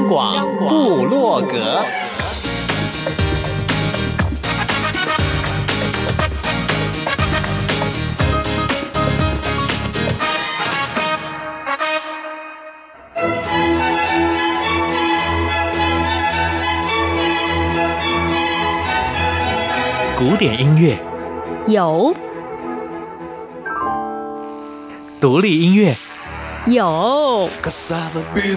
央广布洛格，古典音乐。有，独立音乐。有。民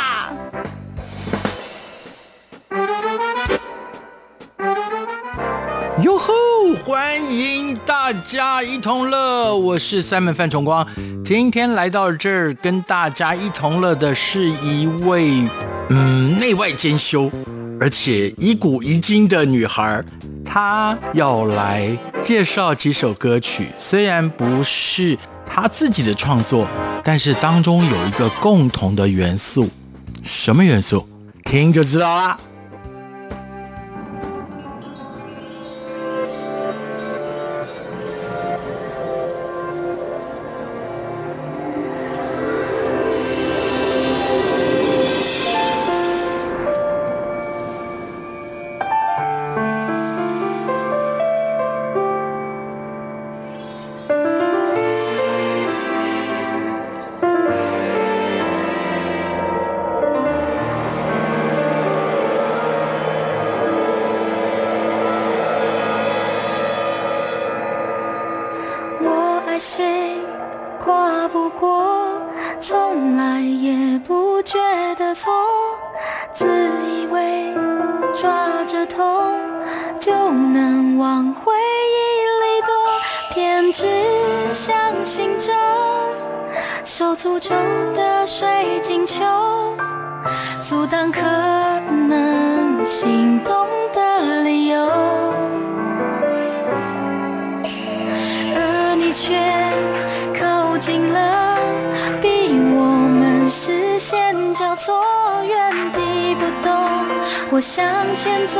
欢迎大家一同乐，我是 Simon 范崇光。今天来到这儿跟大家一同乐的是一位嗯内外兼修，而且一古一今的女孩。她要来介绍几首歌曲，虽然不是她自己的创作，但是当中有一个共同的元素，什么元素？听就知道啦。坐，原地不动我向前走。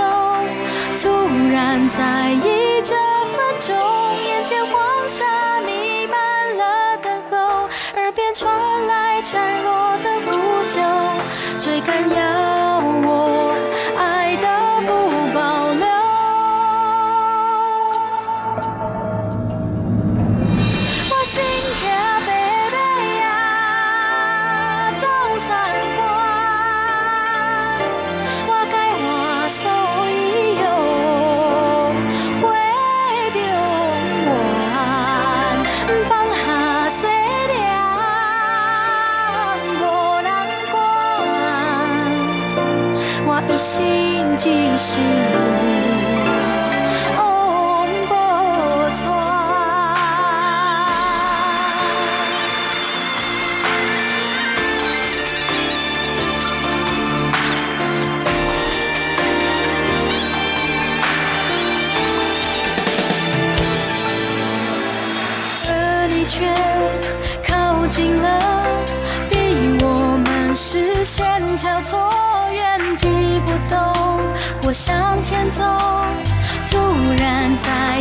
突然在意这分钟，眼前黄沙弥漫了等候，耳边传来孱弱的呼救，追赶心即是往不传。而你却靠近了，逼我们视线交错。向前走，突然在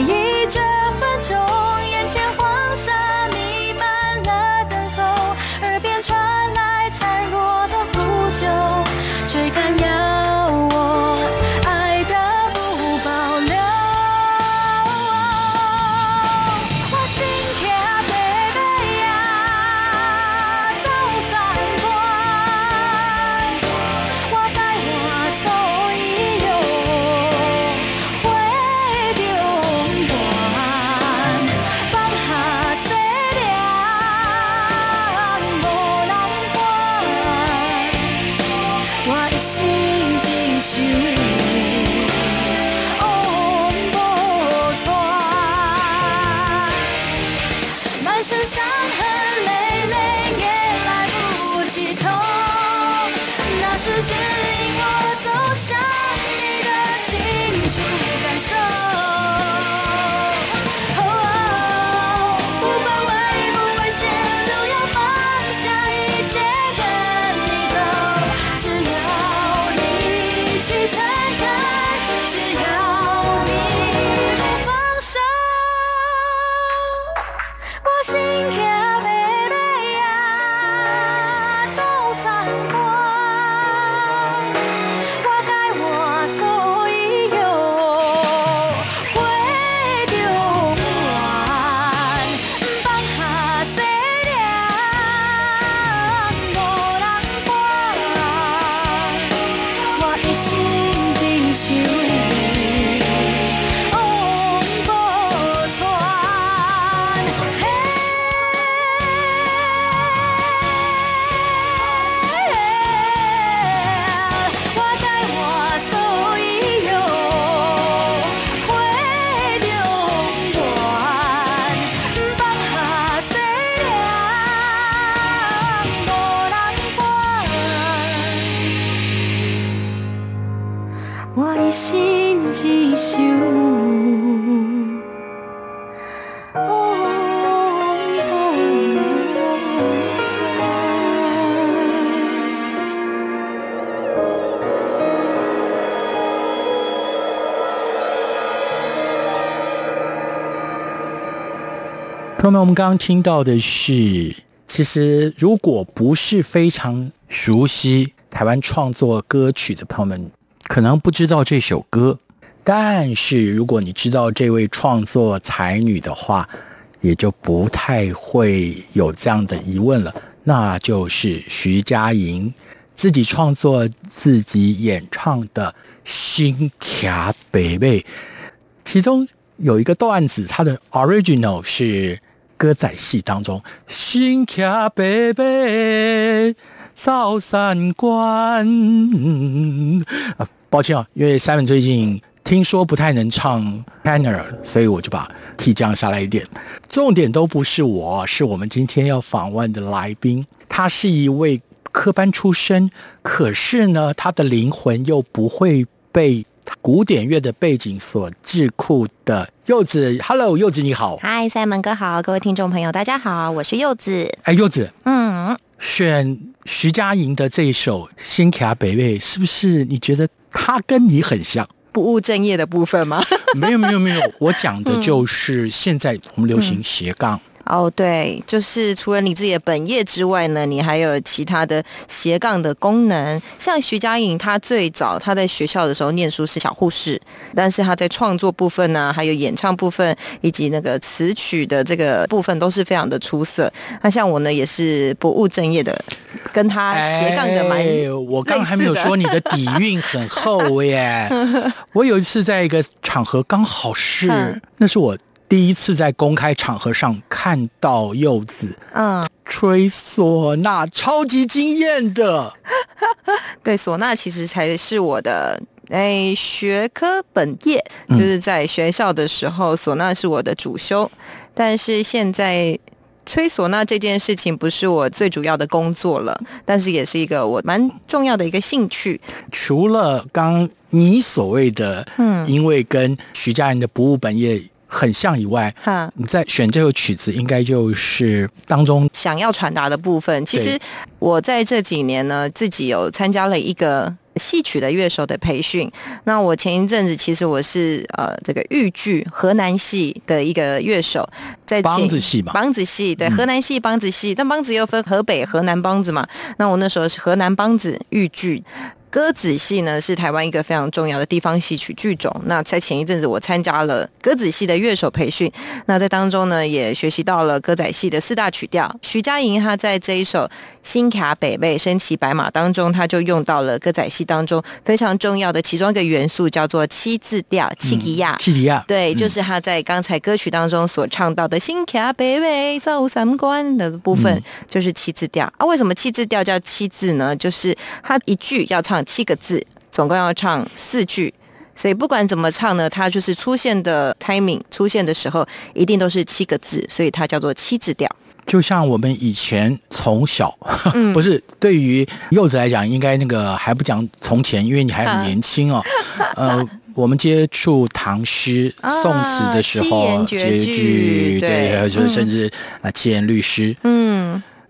朋友们，我们刚刚听到的是，其实如果不是非常熟悉台湾创作歌曲的朋友们，可能不知道这首歌。但是如果你知道这位创作才女的话，也就不太会有这样的疑问了。那就是徐佳莹自己创作、自己演唱的《新卡北北》，其中有一个段子，它的 original 是。歌仔戏当中，新卡贝贝照三关。啊，抱歉啊，因为 Simon 最近听说不太能唱 tenor，所以我就把 key 降下来一点。重点都不是我，是我们今天要访问的来宾。他是一位科班出身，可是呢，他的灵魂又不会被。古典乐的背景所智库的柚子，Hello，柚子你好，Hi，Simon 哥好，各位听众朋友大家好，我是柚子。哎，柚子，嗯，选徐佳莹的这一首《新卡北魏》，是不是你觉得他跟你很像？不务正业的部分吗？没有，没有，没有，我讲的就是现在我们流行斜杠。嗯哦，oh, 对，就是除了你自己的本业之外呢，你还有其他的斜杠的功能。像徐佳莹，她最早她在学校的时候念书是小护士，但是她在创作部分呢、啊，还有演唱部分以及那个词曲的这个部分都是非常的出色。那像我呢，也是不务正业的，跟她斜杠的蛮、哎。我刚还没有说你的底蕴很厚耶。我有一次在一个场合，刚好是，嗯、那是我。第一次在公开场合上看到柚子，嗯，吹唢呐，超级惊艳的。对，唢呐其实才是我的哎学科本业，就是在学校的时候，唢呐是我的主修。但是现在吹唢呐这件事情不是我最主要的工作了，但是也是一个我蛮重要的一个兴趣。除了刚你所谓的，嗯，因为跟徐佳莹的不务本业。很像以外，哈，你在选这首曲子，应该就是当中想要传达的部分。其实我在这几年呢，自己有参加了一个戏曲的乐手的培训。那我前一阵子其实我是呃这个豫剧河南戏的一个乐手，在梆子戏嘛，梆子戏对，河南戏梆子戏，但梆子又分河北、河南梆子嘛。那我那时候是河南梆子豫剧。歌仔戏呢是台湾一个非常重要的地方戏曲剧种。那在前一阵子，我参加了歌仔戏的乐手培训。那在当中呢，也学习到了歌仔戏的四大曲调。徐佳莹她在这一首《新卡北北》身骑白马当中，她就用到了歌仔戏当中非常重要的其中一个元素，叫做七字调。七吉亚，七吉亚，对，就是她在刚才歌曲当中所唱到的《新卡北北走三关》的部分，就是七字调。啊，为什么七字调叫七字呢？就是它一句要唱。七个字，总共要唱四句，所以不管怎么唱呢，它就是出现的 timing 出现的时候，一定都是七个字，所以它叫做七字调。就像我们以前从小，嗯、不是对于柚子来讲，应该那个还不讲从前，因为你还很年轻哦。啊、呃，我们接触唐诗、宋词的时候，绝句，对，对就是甚至啊七言律诗，嗯。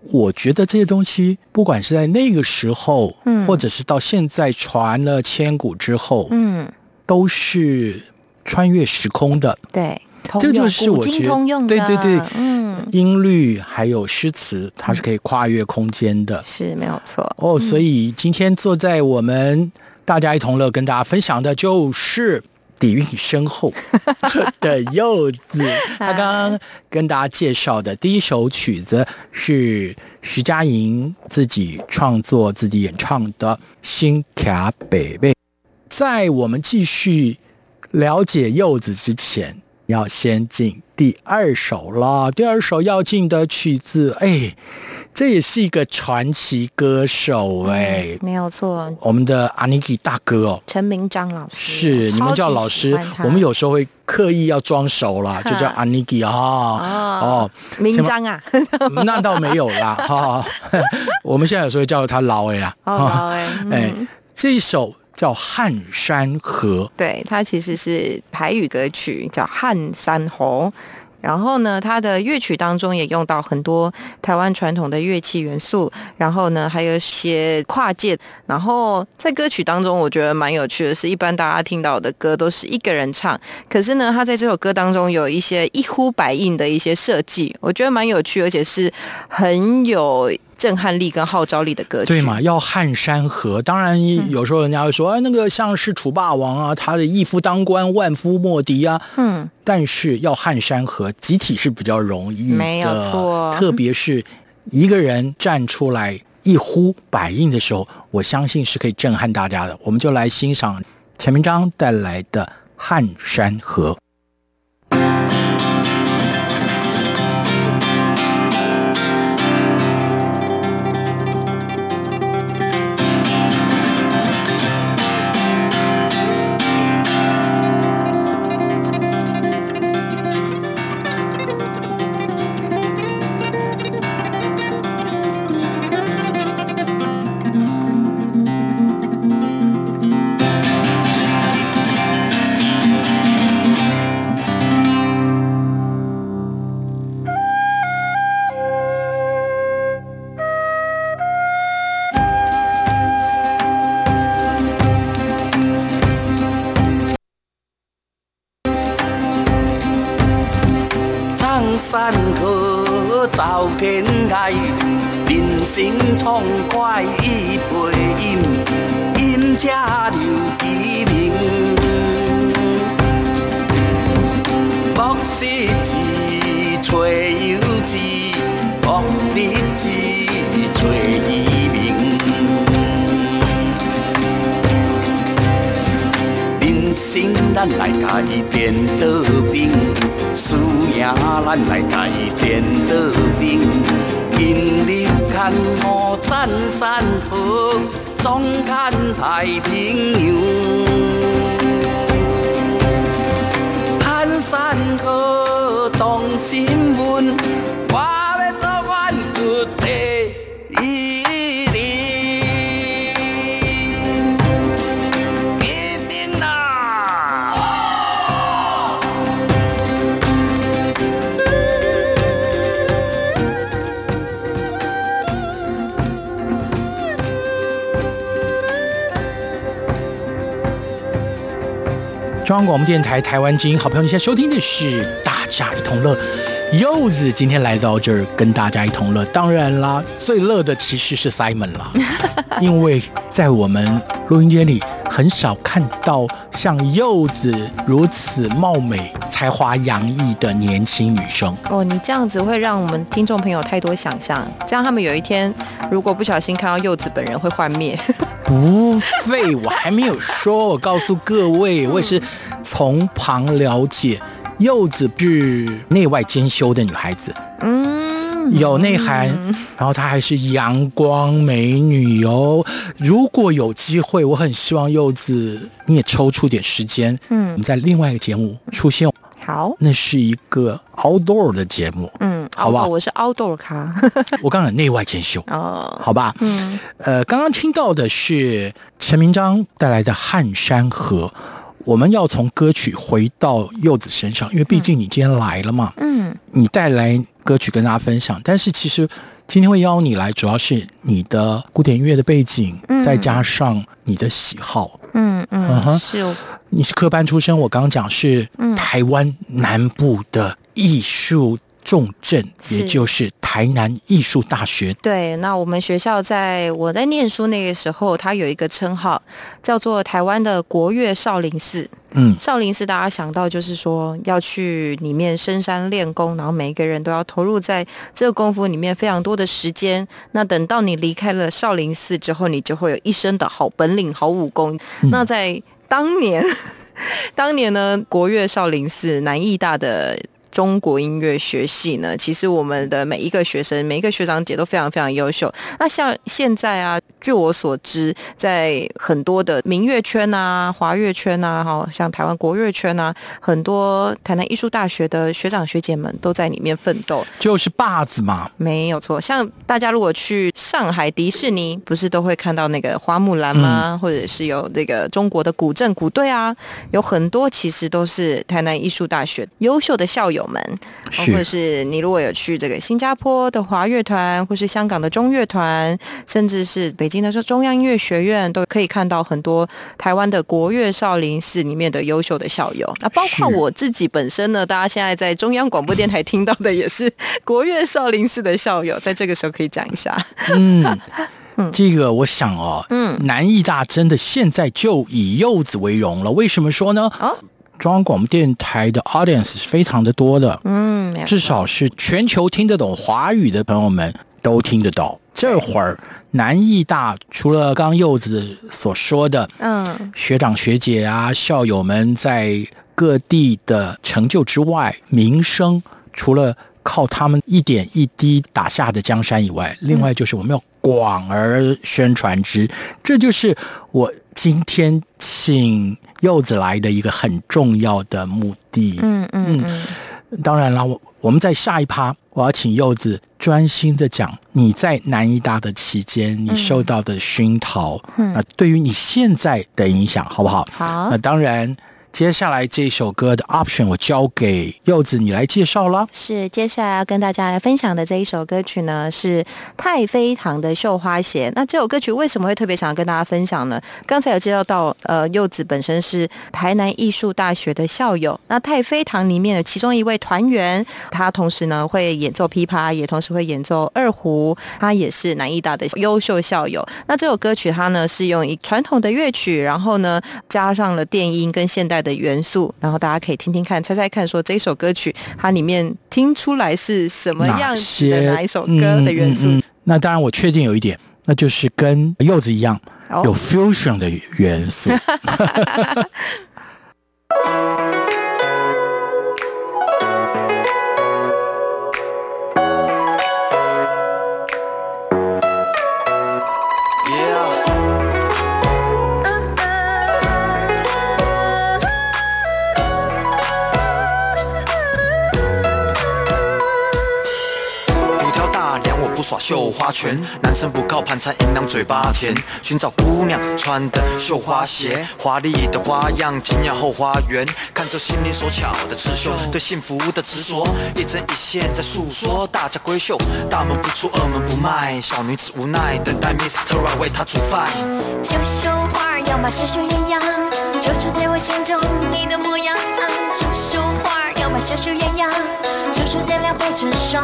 我觉得这些东西，不管是在那个时候，嗯，或者是到现在传了千古之后，嗯，都是穿越时空的。对，这就是我觉得通用的，对对对，嗯，音律还有诗词，它是可以跨越空间的，是没有错哦。所以今天坐在我们大家一同乐跟大家分享的就是。底蕴深厚的柚子，他刚刚跟大家介绍的第一首曲子是徐佳莹自己创作、自己演唱的《新卡北贝》。在我们继续了解柚子之前，要先进第二首了。第二首要进的曲子，哎。这也是一个传奇歌手哎、嗯，没有错，我们的阿尼基大哥哦，陈明章老师是你们叫老师，我们有时候会刻意要装熟啦，就叫阿尼基啊哦，明章啊，那倒没有啦哈、哦，我们现在有时候叫他老哎啦，哦、老哎，哎、嗯，这一首叫《汉山河》，对，它其实是台语歌曲，叫《汉山河》。然后呢，它的乐曲当中也用到很多台湾传统的乐器元素，然后呢，还有一些跨界。然后在歌曲当中，我觉得蛮有趣的是，一般大家听到的歌都是一个人唱，可是呢，他在这首歌当中有一些一呼百应的一些设计，我觉得蛮有趣，而且是很有。震撼力跟号召力的歌曲，对嘛？要撼山河，当然有时候人家会说，哎、嗯，那个像是楚霸王啊，他的一夫当关，万夫莫敌啊。嗯，但是要撼山河，集体是比较容易的，没有错。特别是一个人站出来一呼百应的时候，我相信是可以震撼大家的。我们就来欣赏钱明章带来的《撼山河》。来家颠倒兵，今日看我战山河，终看太平洋。汉山河动心魂，中央广播电台台湾之音，好朋友，你现在收听的是《大家一同乐》。柚子今天来到这儿跟大家一同乐，当然啦，最乐的其实是 Simon 啦，因为在我们录音间里很少看到像柚子如此貌美、才华洋溢的年轻女生。哦，你这样子会让我们听众朋友太多想象，这样他们有一天如果不小心看到柚子本人会幻灭。不废，我还没有说。我告诉各位，我也是从旁了解，柚子是内外兼修的女孩子，嗯，有内涵，然后她还是阳光美女哦。如果有机会，我很希望柚子你也抽出点时间，嗯，我们在另外一个节目出现。好，那是一个 outdoor 的节目，嗯，好不好？我是 outdoor 咖，我刚刚内外兼修哦，好吧，嗯，呃，刚刚听到的是陈明章带来的《汉山河》，我们要从歌曲回到柚子身上，因为毕竟你今天来了嘛，嗯，你带来歌曲跟大家分享。但是其实今天会邀你来，主要是你的古典音乐的背景，嗯。再加上你的喜好。嗯嗯嗯哼。是。你是科班出身，我刚刚讲是台湾南部的艺术重镇，也就是台南艺术大学。对，那我们学校在我在念书那个时候，它有一个称号叫做台湾的国乐少林寺。嗯，少林寺大家想到就是说要去里面深山练功，然后每一个人都要投入在这个功夫里面非常多的时间。那等到你离开了少林寺之后，你就会有一身的好本领、好武功。那在当年，当年呢，国乐少林寺南艺大的。中国音乐学系呢，其实我们的每一个学生、每一个学长姐都非常非常优秀。那像现在啊，据我所知，在很多的民乐圈啊、华乐圈啊，哈，像台湾国乐圈啊，很多台南艺术大学的学长学姐们都在里面奋斗，就是霸子嘛。没有错。像大家如果去上海迪士尼，不是都会看到那个花木兰吗？嗯、或者是有这个中国的古镇古队啊，有很多其实都是台南艺术大学优秀的校友。们，或者是你如果有去这个新加坡的华乐团，或是香港的中乐团，甚至是北京的说中央音乐学院，都可以看到很多台湾的国乐少林寺里面的优秀的校友。那包括我自己本身呢，大家现在在中央广播电台听到的也是国乐少林寺的校友，在这个时候可以讲一下。嗯，这个我想哦，嗯，南艺大真的现在就以柚子为荣了。为什么说呢？哦中央广播电台的 audience 是非常的多的，嗯，至少是全球听得懂华语的朋友们都听得到。这会儿南艺大除了刚柚子所说的，嗯，学长学姐啊，校友们在各地的成就之外，名声除了靠他们一点一滴打下的江山以外，另外就是我们要广而宣传之，这就是我今天请柚子来的一个很重要的目的。嗯嗯嗯，当然了，我我们在下一趴，我要请柚子专心的讲你在南医大的期间你受到的熏陶，嗯，那对于你现在的影响，好不好？好。那当然。接下来这首歌的 option 我交给柚子你来介绍了。是，接下来要跟大家来分享的这一首歌曲呢，是太妃糖的《绣花鞋》。那这首歌曲为什么会特别想要跟大家分享呢？刚才有介绍到，呃，柚子本身是台南艺术大学的校友。那太妃糖里面的其中一位团员，他同时呢会演奏琵琶，也同时会演奏二胡，他也是南艺大的优秀校友。那这首歌曲它呢是用一传统的乐曲，然后呢加上了电音跟现代的元素，然后大家可以听听看，猜猜看，说这首歌曲它里面听出来是什么样子的哪，一首歌的元素？嗯嗯嗯、那当然，我确定有一点，那就是跟柚子一样、哦、有 fusion 的元素。耍绣花拳，男生不靠盘缠银两嘴巴甜，寻找姑娘穿的绣花鞋，华丽的花样惊艳后花园，看着心灵手巧的刺绣，对幸福的执着，一针一线在诉说，大家闺秀，大门不出二门不迈，小女子无奈等待 Mr. Right 为她煮饭。绣绣花儿要嘛绣绣鸳鸯，绣出在我心中你的模样。绣绣花儿要嘛绣绣鸳鸯，绣出在两会成双。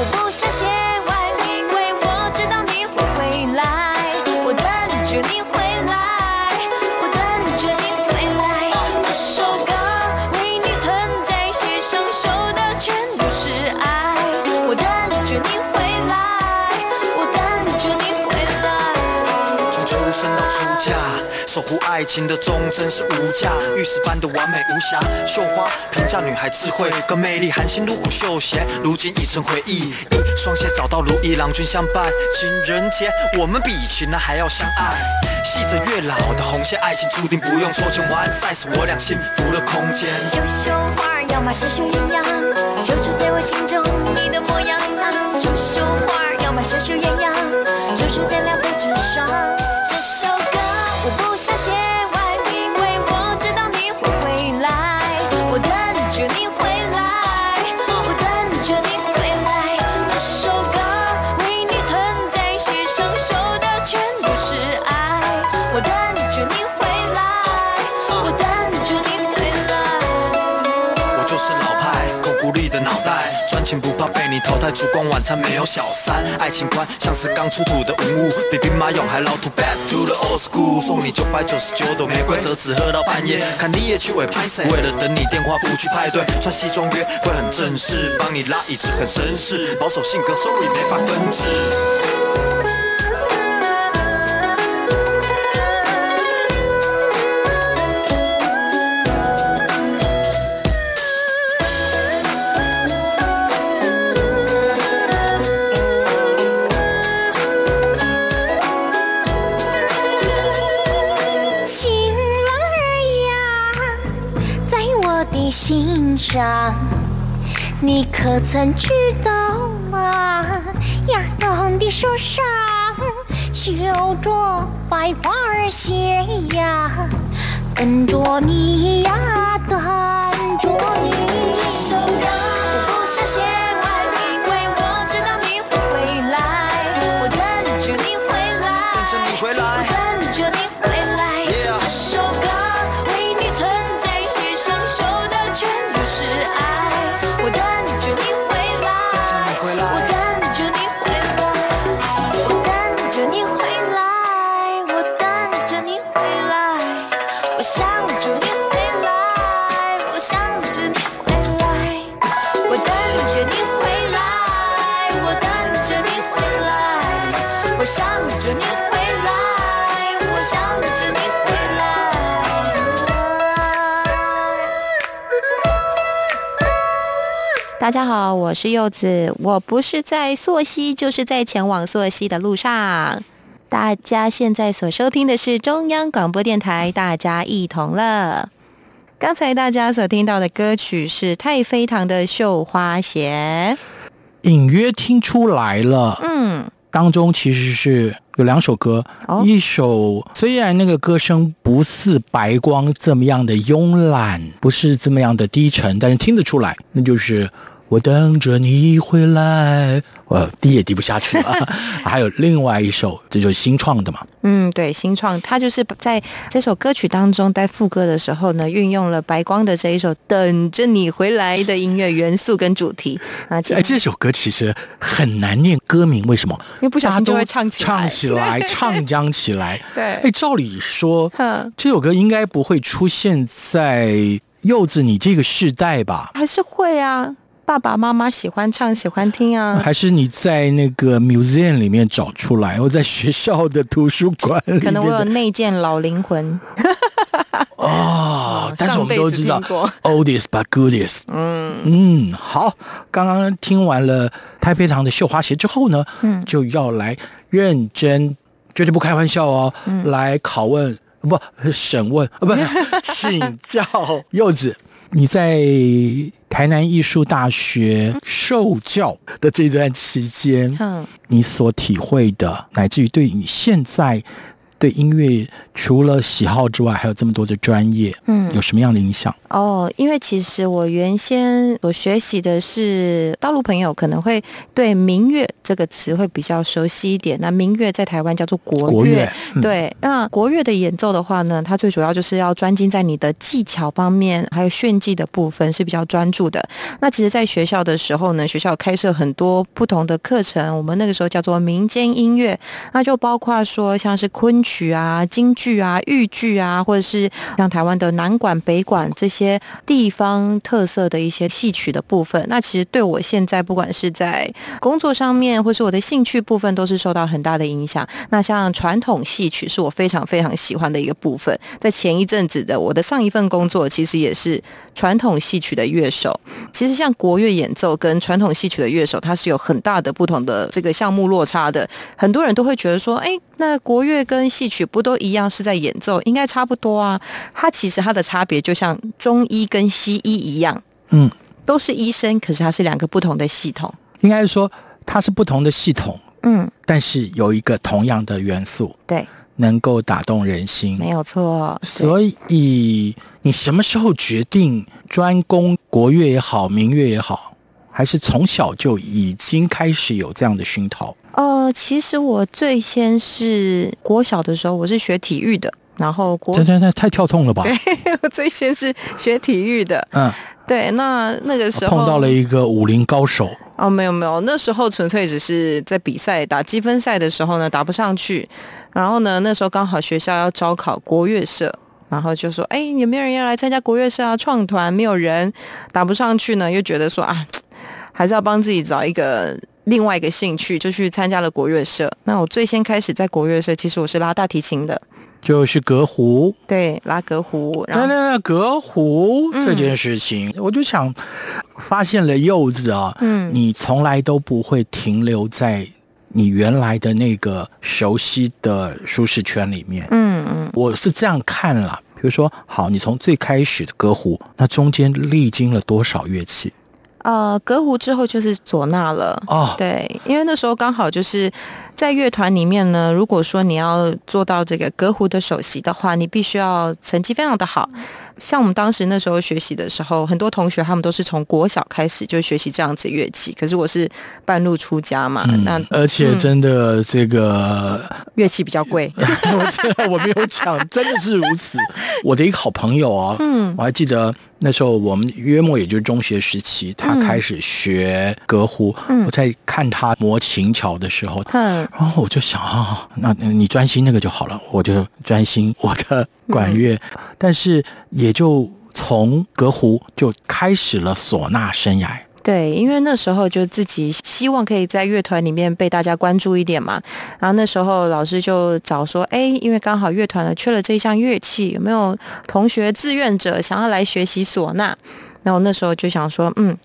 我不想写守护爱情的忠贞是无价，玉石般的完美无瑕。绣花评价女孩智慧跟魅力，含辛茹苦绣鞋，如今已成回忆。一双鞋找到如意，郎君相伴。情人节，我们比情人还要相爱。系着月老的红线，爱情注定不用抽签完赛，是我俩幸福的空间。绣绣花要嘛绣绣鸳鸯，绣出在我心中你的模样。绣绣花要嘛绣绣鸳鸯，你淘汰，烛光晚餐没有小三，爱情观像是刚出土的文物，比兵马俑还老土。Back to the old school，送你九百九十九朵玫瑰，折纸喝到半夜，看你也去尾拍谁？为了等你电话不去派对，穿西装约会很正式，帮你拉椅子很绅士，保守性格 sorry 没法根治。心上，你可曾知道吗？呀，冬的树上绣着白花儿鞋呀，等着你呀，等着你。这首歌不想写大家好，我是柚子，我不是在溯溪，就是在前往溯溪的路上。大家现在所收听的是中央广播电台，大家一同乐。刚才大家所听到的歌曲是太妃糖的《绣花鞋隐约听出来了》。嗯，当中其实是有两首歌，哦一首虽然那个歌声不似白光这么样的慵懒，不是这么样的低沉，但是听得出来，那就是我等着你回来，我低也低不下去了。还有另外一首，这就是新创的嘛，嗯，对，新创，它就是在这首歌曲当中，在副歌的时候呢，运用了白光的这一首《等着你回来》的音乐元素跟主题啊，其哎，这首歌其实很难念歌名，为什么？因为不小心就会唱起来唱起来，唱将起来。对哎，照理说哼，这首歌应该不会出现在柚子你这个世代吧？还是会啊，爸爸妈妈喜欢唱，喜欢听啊。还是你在那个 museum 里面找出来，我在学校的图书馆里？可能我有内建老灵魂，哦，但是我们都知道 oldest but goodest。嗯嗯，好，刚刚听完了太妃糖的绣花鞋之后呢，嗯，就要来认真，绝对不开玩笑哦，来拷问不审问啊，不 请教柚子，你在台南艺术大学受教的这段期间，嗯，你所体会的，乃至于对你现在对音乐除了喜好之外，还有这么多的专业，嗯，有什么样的影响？哦，因为其实我原先我学习的是大陆朋友可能会对民乐这个词会比较熟悉一点。那民乐在台湾叫做国乐，国乐嗯对。那国乐的演奏的话呢，它最主要就是要专精在你的技巧方面，还有炫技的部分是比较专注的。那其实，在学校的时候呢，学校开设很多不同的课程，我们那个时候叫做民间音乐，那就包括说像是昆曲啊、京剧啊、豫剧啊，或者是像台湾的南管、北管这些地方特色的一些戏曲的部分。那其实对我现在不管是在工作上面，或是我的兴趣部分，都是受到很大的影响。那像传统戏曲是我非常非常喜欢的一个部分。在前一阵子的我的上一份工作，其实也是传统戏曲的乐手。其实像国乐演奏跟传统戏曲的乐手，它是有很大的不同的这个项目落差的。很多人都会觉得说，哎，那国乐跟戏曲不都一样是在演奏，应该差不多啊？它其实它的差别就像中医跟西医一样，嗯，都是医生，可是它是两个不同的系统。应该是说它是不同的系统，嗯，但是有一个同样的元素，对，能够打动人心，没有错。所以你什么时候决定专攻国乐也好，民乐也好，还是从小就已经开始有这样的熏陶？呃，其实我最先是国小的时候，我是学体育的，然后国这这这太跳痛了吧？对，我最先是学体育的。嗯，对，那那个时候碰到了一个武林高手。哦，没有没有，那时候纯粹只是在比赛打积分赛的时候呢，打不上去。然后呢，那时候刚好学校要招考国乐社，然后就说：“哎，有没有人要来参加国乐社啊？创团没有人，打不上去呢，又觉得说啊，还是要帮自己找一个另外一个兴趣，就去参加了国乐社。那我最先开始在国乐社，其实我是拉大提琴的。”就是隔胡，对，拉隔胡。那那那隔胡这件事情，嗯、我就想发现了柚子啊，嗯，你从来都不会停留在你原来的那个熟悉的舒适圈里面，嗯嗯，我是这样看了。比如说，好，你从最开始的革胡，那中间历经了多少乐器？呃，隔湖之后就是唢呐了。哦，对，因为那时候刚好就是。在乐团里面呢，如果说你要做到这个革胡的首席的话，你必须要成绩非常的好。像我们当时那时候学习的时候，很多同学他们都是从国小开始就学习这样子乐器，可是我是半路出家嘛。嗯、那而且真的这个、嗯、乐器比较贵，我我没有讲，真的是如此。我的一个好朋友啊，嗯，我还记得那时候我们约莫也就是中学时期，他开始学革胡。嗯、我在看他磨琴桥的时候，嗯。然后我就想啊，那你专心那个就好了，我就专心我的管乐。嗯、但是也就从隔湖就开始了唢呐生涯。对，因为那时候就自己希望可以在乐团里面被大家关注一点嘛。然后那时候老师就找说，哎，因为刚好乐团呢缺了这一项乐器，有没有同学志愿者想要来学习唢呐？然后那时候就想说，嗯。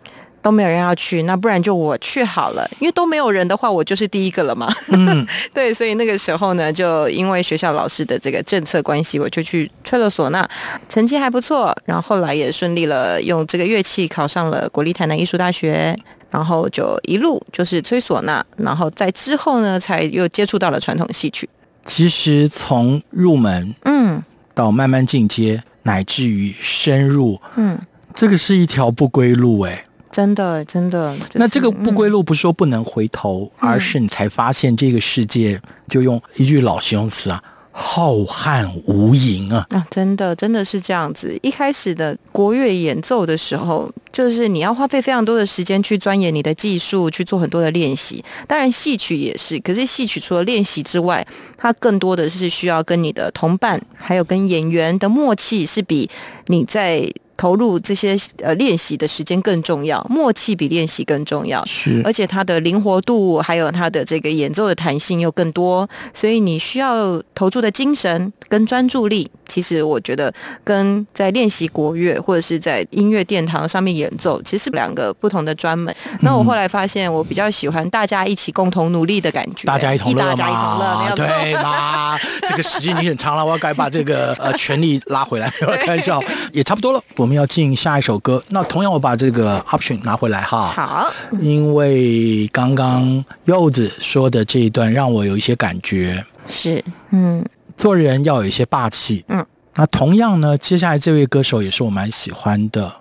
都没有人要去，那不然就我去好了。因为都没有人的话，我就是第一个了嘛。嗯，对，所以那个时候呢，就因为学校老师的这个政策关系，我就去吹了唢呐，成绩还不错。然后后来也顺利了，用这个乐器考上了国立台南艺术大学，然后就一路就是吹唢呐。然后在之后呢，才又接触到了传统戏曲。其实从入门，嗯，到慢慢进阶，乃至于深入，嗯，这个是一条不归路，哎。真的，真的。就是、那这个不归路不是说不能回头，嗯、而是你才发现这个世界，就用一句老形容词啊，浩瀚无垠啊！啊，真的，真的是这样子。一开始的国乐演奏的时候，就是你要花费非常多的时间去钻研你的技术，去做很多的练习。当然，戏曲也是。可是戏曲除了练习之外，它更多的是需要跟你的同伴，还有跟演员的默契，是比你在。投入这些呃练习的时间更重要，默契比练习更重要。是，而且它的灵活度还有它的这个演奏的弹性又更多，所以你需要投注的精神跟专注力，其实我觉得跟在练习国乐或者是在音乐殿堂上面演奏，其实是两个不同的专门。嗯、那我后来发现，我比较喜欢大家一起共同努力的感觉，大家一同乐嘛，对吗？这个时间你很长了，我要该把这个呃权力拉回来，开玩笑，也差不多了。我们要进下一首歌，那同样我把这个 option 拿回来哈。好，因为刚刚柚子说的这一段让我有一些感觉。是，嗯，做人要有一些霸气。嗯，那同样呢，接下来这位歌手也是我蛮喜欢的，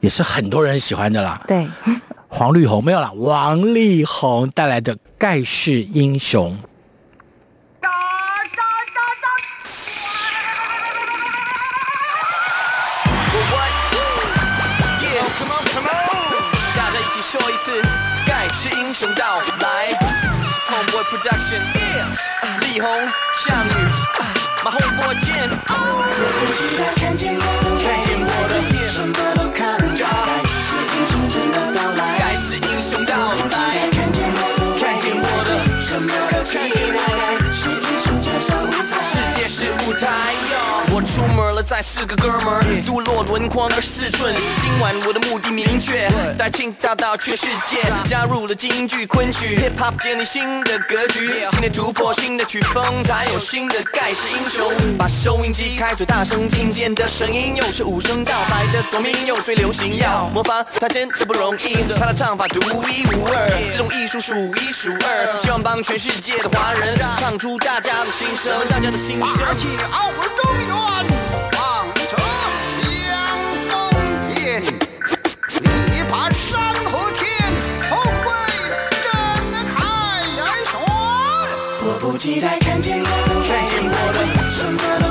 也是很多人喜欢的啦。对，黄绿红没有啦，王力宏带来的《盖世英雄》。说一次，盖世英雄到来，Homeboy Productions，力宏、项羽，马后波剑，迫不及待看见我，看见我的，什么都看不着，盖世英雄真的到来，门了，载四个哥们儿，镀鉼轮框二十四寸。今晚我的目的明确，带庆大到全世界，加入了京剧昆曲，hip hop 建立新的格局。今天突破新的曲风，才有新的盖世英雄。把收音机开最大声，听见的声音又是五声道白的国民又最流行，要模仿他真的不容易，他的唱法独一无二，这种艺术数一数二。希望帮全世界的华人唱出大家的心声，大家的心声。而且奥尔中有。望不及待看见我，看见我的，什么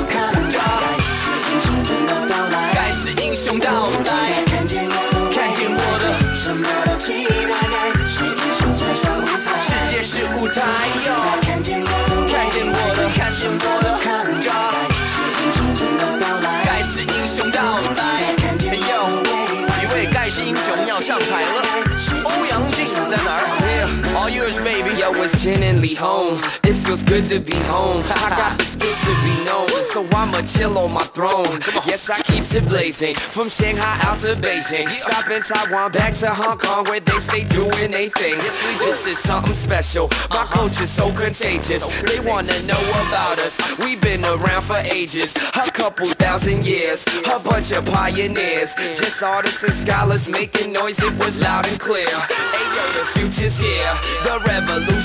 it's Jen home. It feels good to be home. I got the skills to be known, so I'ma chill on my throne. Yes, I keep it blazing from Shanghai out to Beijing. Stop in Taiwan, back to Hong Kong, where they stay doing they thing. This is something special. My culture's so contagious. They wanna know about us. We've been around for ages, a couple thousand years. A bunch of pioneers, just artists and scholars making noise. It was loud and clear. Hey yo, the future's here, the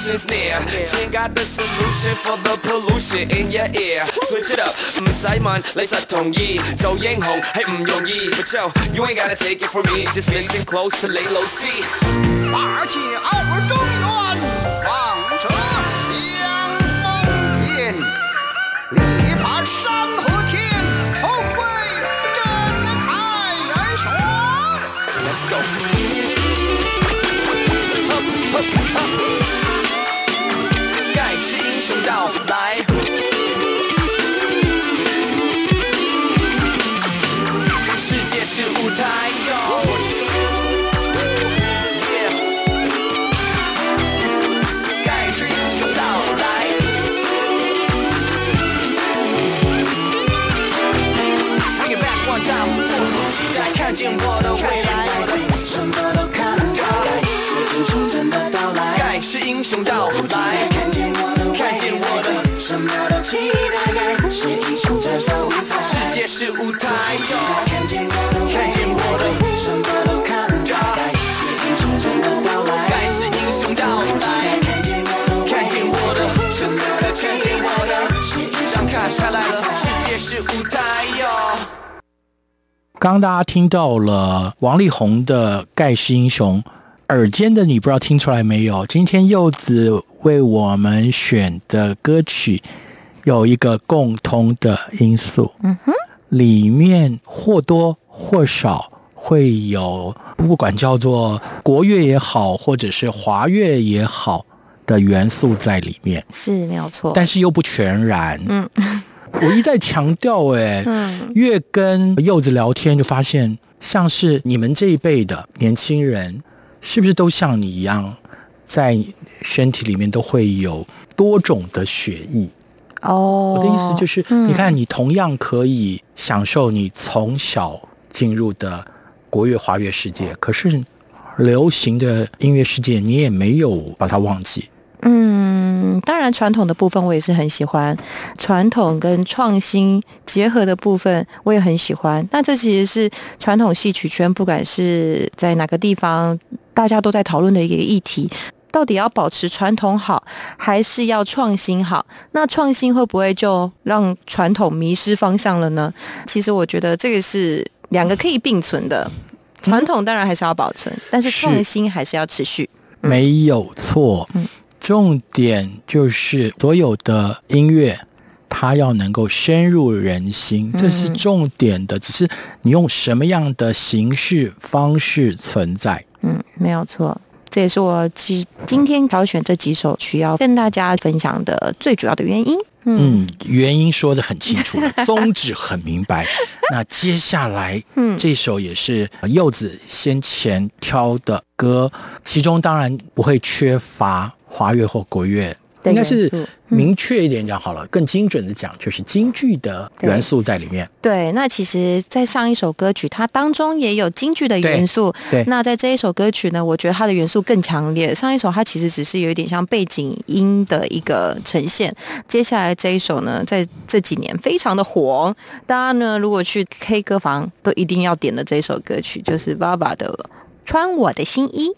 revolution's near. Jin got the solution for the pollution in your ear. Switch it up, 唔使问，你实同意做英雄系唔容易。But yo, you ain't gotta take it from me, just listen close to lay low see. 八戒二中原，望着阳风烟，力拔山河天，后为真开元玄。 Let's go. 盖 世英雄到来，世界是舞台。盖世英雄到来，Bring it back one time，期待看见我的未来。什么都看不到，是英雄真的到来。盖世英雄到来，看见我的看见我的什么都期待，是英雄站上舞台。世界是舞台。看见我的看见我的什么都看不到，是英雄真的到来。盖世英雄到来，看见我的看见我的什么都看见我的，是英让雄看下来了，世界是舞台哟。刚刚大家听到了王力宏的《盖世英雄》，耳尖的你不知道听出来没有？今天柚子为我们选的歌曲有一个共通的因素，嗯哼，里面或多或少会有不管叫做国乐也好，或者是华乐也好的元素在里面，是没有错。但是又不全然，嗯。我一再强调，哎，越跟柚子聊天，就发现像是你们这一辈的年轻人，是不是都像你一样，在身体里面都会有多种的血液？哦，我的意思就是，你看，你同样可以享受你从小进入的国乐、华乐世界，可是流行的音乐世界，你也没有把它忘记。嗯，当然，传统的部分我也是很喜欢，传统跟创新结合的部分我也很喜欢。那这其实是传统戏曲圈，不管是在哪个地方，大家都在讨论的一个议题：到底要保持传统好，还是要创新好？那创新会不会就让传统迷失方向了呢？其实我觉得这个是两个可以并存的，传统当然还是要保存，但是创新还是要持续。没有错。嗯。重点就是所有的音乐，它要能够深入人心，这是重点的。只是你用什么样的形式方式存在，嗯，没有错。这也是我其实今天挑选这几首需要跟大家分享的最主要的原因。嗯，原因说得很清楚了，宗旨很明白。那接下来，嗯，这首也是柚子先前挑的歌，其中当然不会缺乏。华乐或国乐，应该是明确一点讲好了，嗯、更精准的讲，就是京剧的元素在里面。对，对，那其实，在上一首歌曲，它当中也有京剧的元素。对，对，那在这一首歌曲呢，我觉得它的元素更强烈。上一首它其实只是有一点像背景音的一个呈现。接下来这一首呢，在这几年非常的火，大家呢如果去 K 歌房都一定要点的这一首歌曲，就是爸爸的《穿我的新衣》。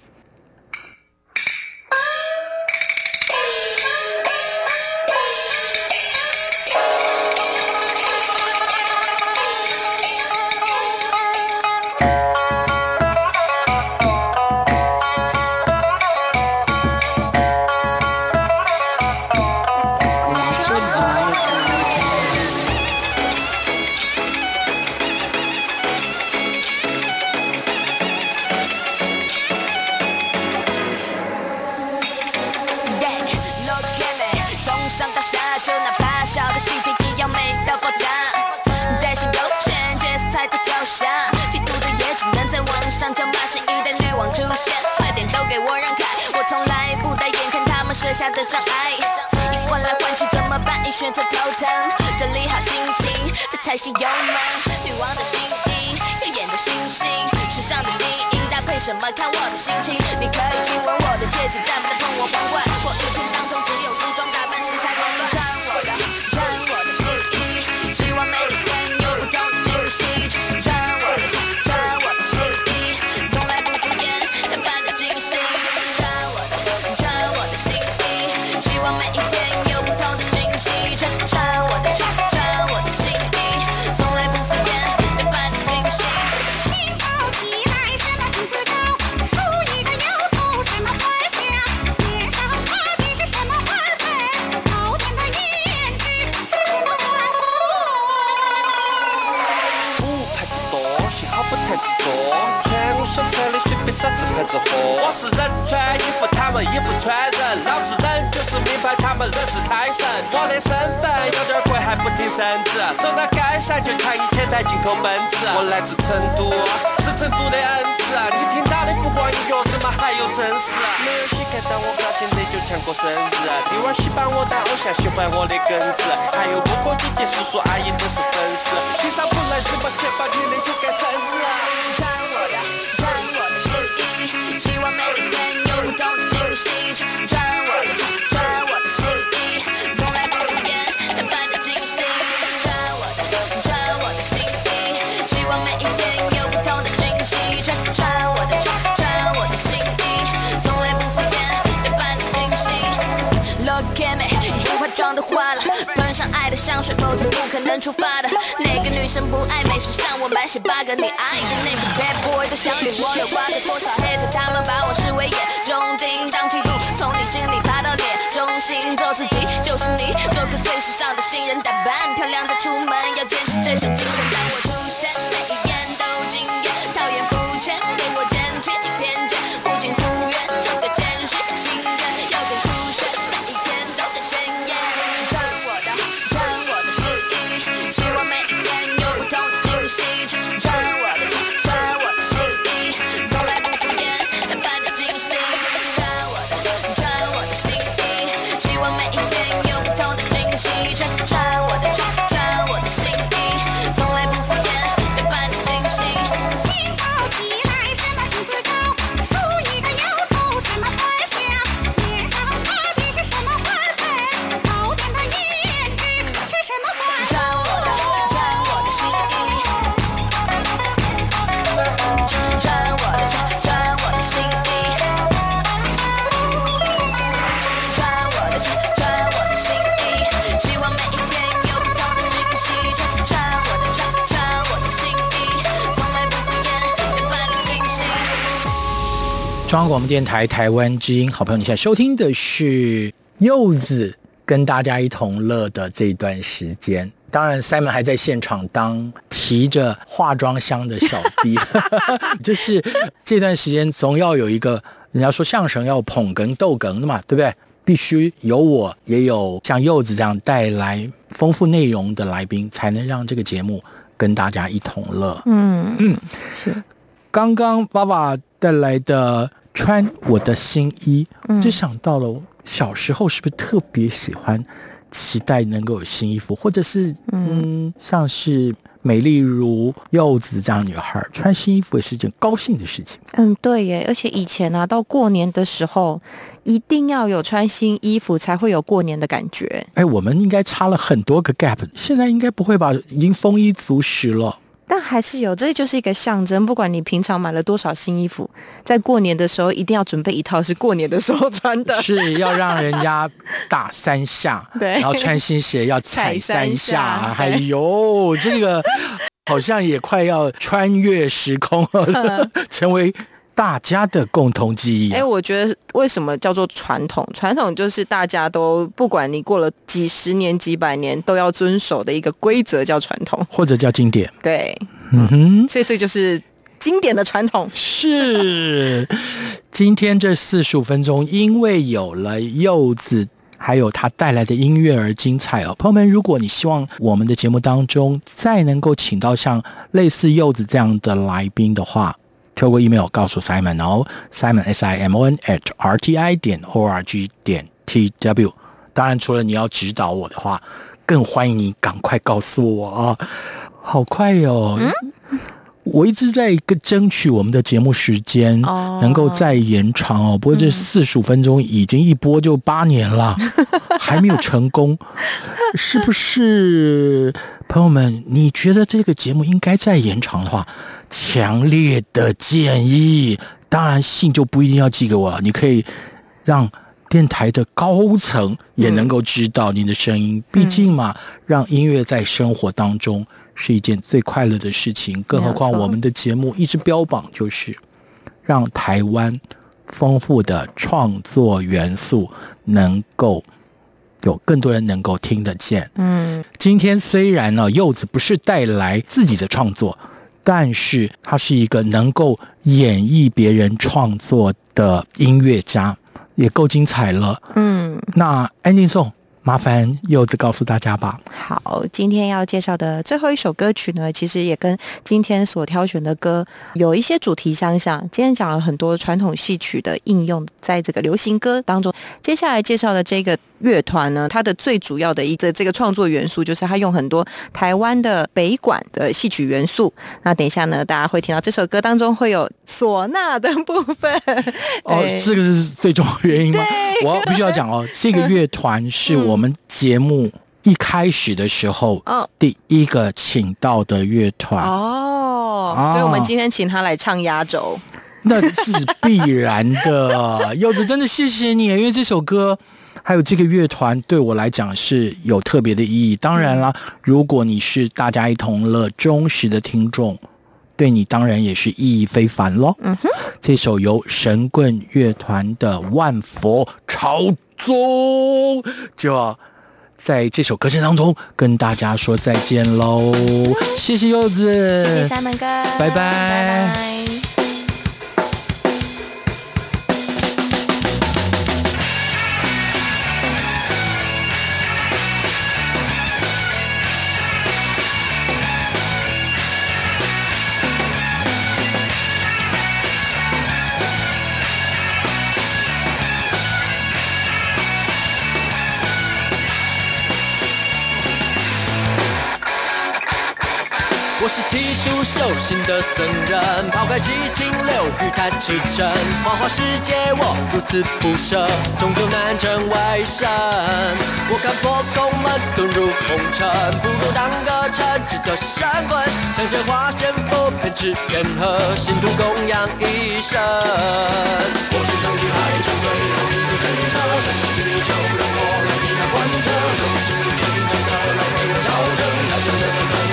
我是人穿衣服，他们衣服穿人，老子人就是名牌，他们人是胎神。我的身份有点贵，还不听身子，走到街上就抢一千台进口奔驰。我来自成都，是成都的恩赐，你听到的不光有乐子嘛，还有真实。没有谁看到我高兴的就抢过生日，弟娃儿喜欢我当偶像，喜欢我的耿直，还有哥哥姐姐叔叔阿姨都是粉丝，欣赏不来就把钱包给你就该生日。不可能出发的。哪个女生不爱美？时尚我满血八个你爱的那个 bad boy 都想与我有瓜葛。多少 hater 他们把我视为眼中钉，当嫉妒从你心里爬到脸中心，做自己就是你，做个最时尚的新人，打扮漂亮再出门，要坚持这种精神。广播电台台湾之音，好朋友，你现在收听的是柚子跟大家一同乐的这段时间。当然，Simon 还在现场当提着化妆箱的小 弟，就是这段时间总要有一个人家说相声要捧哏逗哏的嘛，对不对？必须有我，也有像柚子这样带来丰富内容的来宾，才能让这个节目跟大家一同乐。嗯嗯，是刚刚爸爸带来的穿我的新衣，就想到了小时候是不是特别喜欢期待能够有新衣服，或者是嗯，像是美丽如柚子这样女孩穿新衣服也是一件高兴的事情。嗯，对耶，而且以前啊，到过年的时候，一定要有穿新衣服才会有过年的感觉。哎，我们应该差了很多个 gap，现在应该不会吧？已经丰衣足食了。但还是有，这就是一个象征。不管你平常买了多少新衣服，在过年的时候一定要准备一套是过年的时候穿的，是要让人家打三下，对然后穿新鞋要 踩三下，哎呦，这个好像也快要穿越时空了，成为大家的共同记忆。哎，我觉得为什么叫做传统？传统就是大家都不管你过了几十年、几百年，都要遵守的一个规则，叫传统。或者叫经典。对，嗯哼，所以这就是经典的传统。是。今天这四十五分钟，因为有了柚子。还有他带来的音乐而精彩哦，朋友们，如果你希望我们的节目当中再能够请到像类似柚子这样的来宾的话，透过 email 告诉 Simon 哦，Simon S I M O N at R T I 点 O R G 点 TW。当然，除了你要指导我的话，更欢迎你赶快告诉我啊！好快哟、哦！我一直在跟争取我们的节目时间能够再延长哦，不过这四十五分钟已经一播就八年了，还没有成功，是不是？朋友们，你觉得这个节目应该再延长的话，强烈的建议，当然信就不一定要寄给我，你可以让电台的高层也能够知道你的声音，毕竟嘛，让音乐在生活当中。是一件最快乐的事情，更何况我们的节目一直标榜就是让台湾丰富的创作元素能够有更多人能够听得见。嗯，今天虽然呢，柚子不是带来自己的创作，但是他是一个能够演绎别人创作的音乐家，也够精彩了。嗯，那安静颂。麻烦柚子告诉大家吧。好，今天要介绍的最后一首歌曲呢，其实也跟今天所挑选的歌有一些主题相像。今天讲了很多传统戏曲的应用在这个流行歌当中。接下来介绍的这个乐团呢，它的最主要的一个这个创作元素就是它用很多台湾的北管的戏曲元素。那等一下呢，大家会听到这首歌当中会有唢呐的部分。哦，这个是最重要的原因吗？我必须要讲哦，这个乐团是我们节目一开始的时候，第一个请到的乐团哦，所以我们今天请他来唱压轴，那是必然的。柚子真的谢谢你，因为这首歌还有这个乐团对我来讲是有特别的意义。当然啦，如果你是大家一同乐忠实的听众，对你当然也是意义非凡喽。嗯哼，这首由神棍乐团的《万佛朝宗》就要在这首歌声当中跟大家说再见喽。谢谢柚子，谢谢三门哥，拜拜。拜拜。修行的僧人，抛开七情六欲贪痴嗔，花花世界我如此不舍，终究难成为神。我看破空门遁入红尘，不如当个称职的神棍，向着化身佛偏执偏和，信徒供养一生。我是长与海，长随后一路神车，神龙见你就让我来替他观测，用心经营真的来为我调整，要真正的。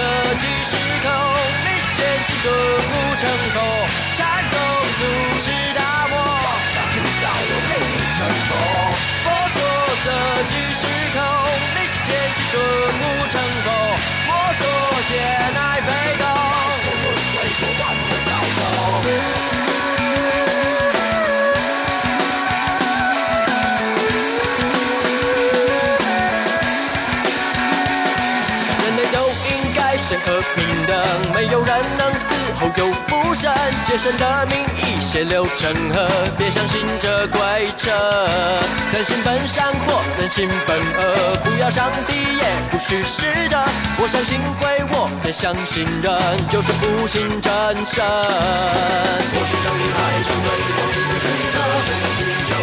设计时空，你显性顿悟成佛，禅宗祖师大魔，下天道我陪你成佛。佛说色即借神的名义血流成河，别相信这鬼扯。人心本善或人心本恶，不要上帝也不许试着。我相信鬼，我也相信人，就是不信真神。我是上帝，爱上最后一个神。